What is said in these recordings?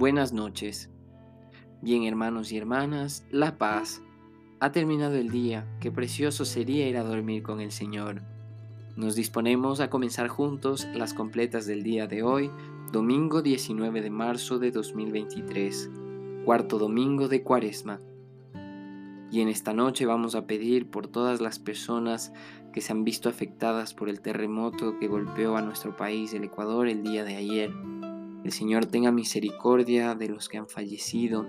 Buenas noches. Bien hermanos y hermanas, la paz. Ha terminado el día, qué precioso sería ir a dormir con el Señor. Nos disponemos a comenzar juntos las completas del día de hoy, domingo 19 de marzo de 2023, cuarto domingo de Cuaresma. Y en esta noche vamos a pedir por todas las personas que se han visto afectadas por el terremoto que golpeó a nuestro país, el Ecuador, el día de ayer. El Señor tenga misericordia de los que han fallecido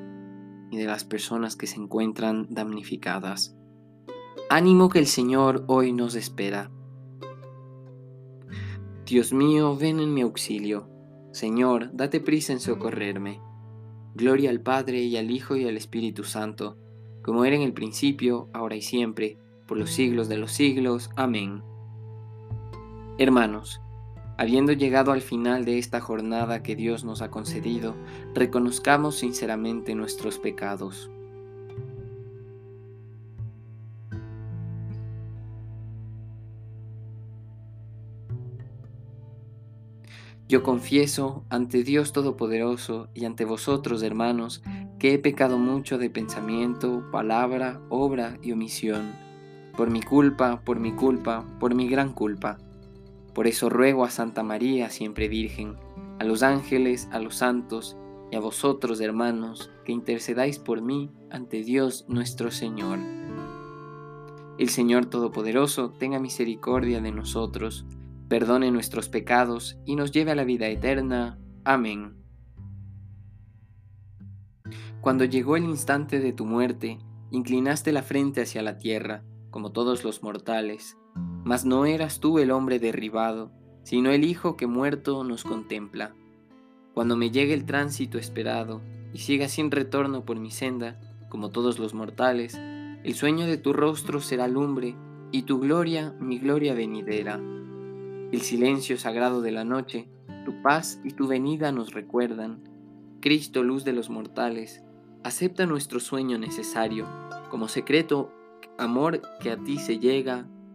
y de las personas que se encuentran damnificadas. Ánimo que el Señor hoy nos espera. Dios mío, ven en mi auxilio. Señor, date prisa en socorrerme. Gloria al Padre y al Hijo y al Espíritu Santo como era en el principio, ahora y siempre, por los siglos de los siglos. Amén. Hermanos, habiendo llegado al final de esta jornada que Dios nos ha concedido, reconozcamos sinceramente nuestros pecados. Yo confieso ante Dios Todopoderoso y ante vosotros, hermanos, que he pecado mucho de pensamiento, palabra, obra y omisión, por mi culpa, por mi culpa, por mi gran culpa. Por eso ruego a Santa María, siempre Virgen, a los ángeles, a los santos y a vosotros, hermanos, que intercedáis por mí ante Dios nuestro Señor. El Señor Todopoderoso tenga misericordia de nosotros, perdone nuestros pecados y nos lleve a la vida eterna. Amén. Cuando llegó el instante de tu muerte, inclinaste la frente hacia la tierra, como todos los mortales, mas no eras tú el hombre derribado, sino el Hijo que muerto nos contempla. Cuando me llegue el tránsito esperado y siga sin retorno por mi senda, como todos los mortales, el sueño de tu rostro será lumbre y tu gloria mi gloria venidera. El silencio sagrado de la noche, tu paz y tu venida nos recuerdan. Cristo, luz de los mortales, acepta nuestro sueño necesario como secreto amor que a ti se llega.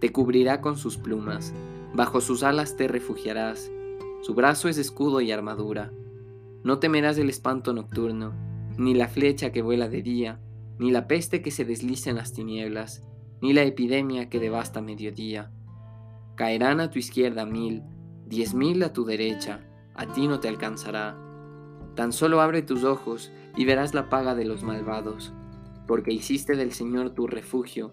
te cubrirá con sus plumas, bajo sus alas te refugiarás, su brazo es escudo y armadura. No temerás el espanto nocturno, ni la flecha que vuela de día, ni la peste que se desliza en las tinieblas, ni la epidemia que devasta mediodía Caerán a tu izquierda mil, diez mil a tu derecha, a ti no te alcanzará. Tan solo abre tus ojos y verás la paga de los malvados, porque hiciste del Señor tu refugio,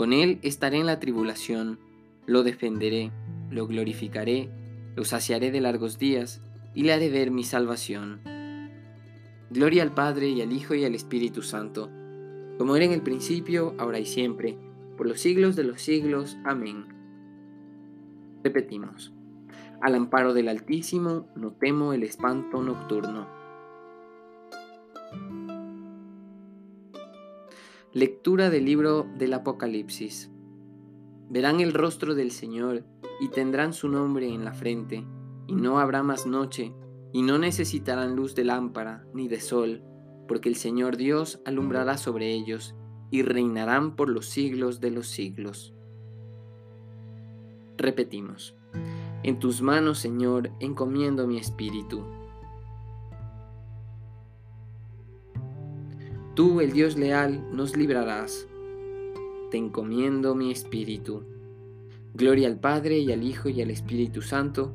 Con él estaré en la tribulación, lo defenderé, lo glorificaré, lo saciaré de largos días y le haré ver mi salvación. Gloria al Padre y al Hijo y al Espíritu Santo, como era en el principio, ahora y siempre, por los siglos de los siglos. Amén. Repetimos. Al amparo del Altísimo no temo el espanto nocturno. Lectura del libro del Apocalipsis. Verán el rostro del Señor y tendrán su nombre en la frente, y no habrá más noche, y no necesitarán luz de lámpara ni de sol, porque el Señor Dios alumbrará sobre ellos y reinarán por los siglos de los siglos. Repetimos, en tus manos, Señor, encomiendo mi espíritu. Tú, el Dios leal, nos librarás. Te encomiendo mi espíritu. Gloria al Padre y al Hijo y al Espíritu Santo.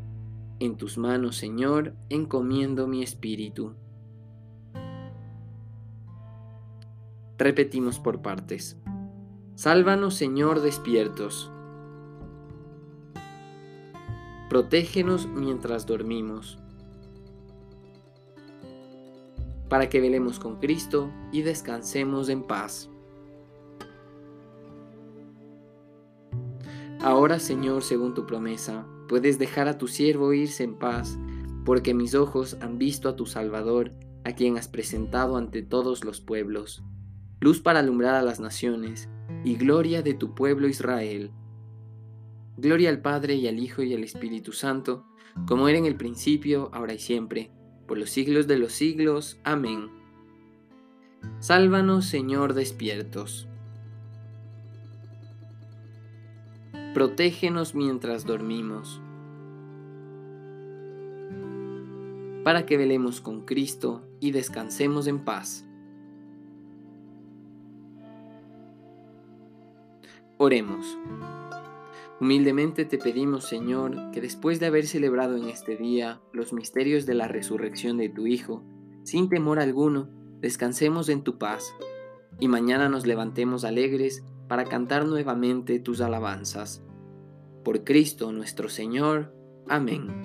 En tus manos, Señor, encomiendo mi espíritu. Repetimos por partes. Sálvanos, Señor, despiertos. Protégenos mientras dormimos, para que velemos con Cristo y descansemos en paz. Ahora, Señor, según tu promesa, puedes dejar a tu siervo irse en paz, porque mis ojos han visto a tu Salvador, a quien has presentado ante todos los pueblos, luz para alumbrar a las naciones, y gloria de tu pueblo Israel. Gloria al Padre y al Hijo y al Espíritu Santo, como era en el principio, ahora y siempre, por los siglos de los siglos. Amén. Sálvanos, Señor, despiertos. Protégenos mientras dormimos, para que velemos con Cristo y descansemos en paz. Oremos. Humildemente te pedimos, Señor, que después de haber celebrado en este día los misterios de la resurrección de tu Hijo, sin temor alguno, descansemos en tu paz, y mañana nos levantemos alegres para cantar nuevamente tus alabanzas. Por Cristo nuestro Señor. Amén.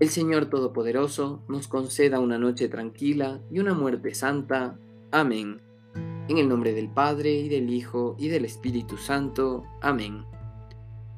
El Señor Todopoderoso nos conceda una noche tranquila y una muerte santa. Amén. En el nombre del Padre, y del Hijo, y del Espíritu Santo. Amén.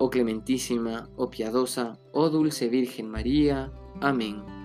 oh clementísima, oh piadosa, oh dulce Virgen María. Amén.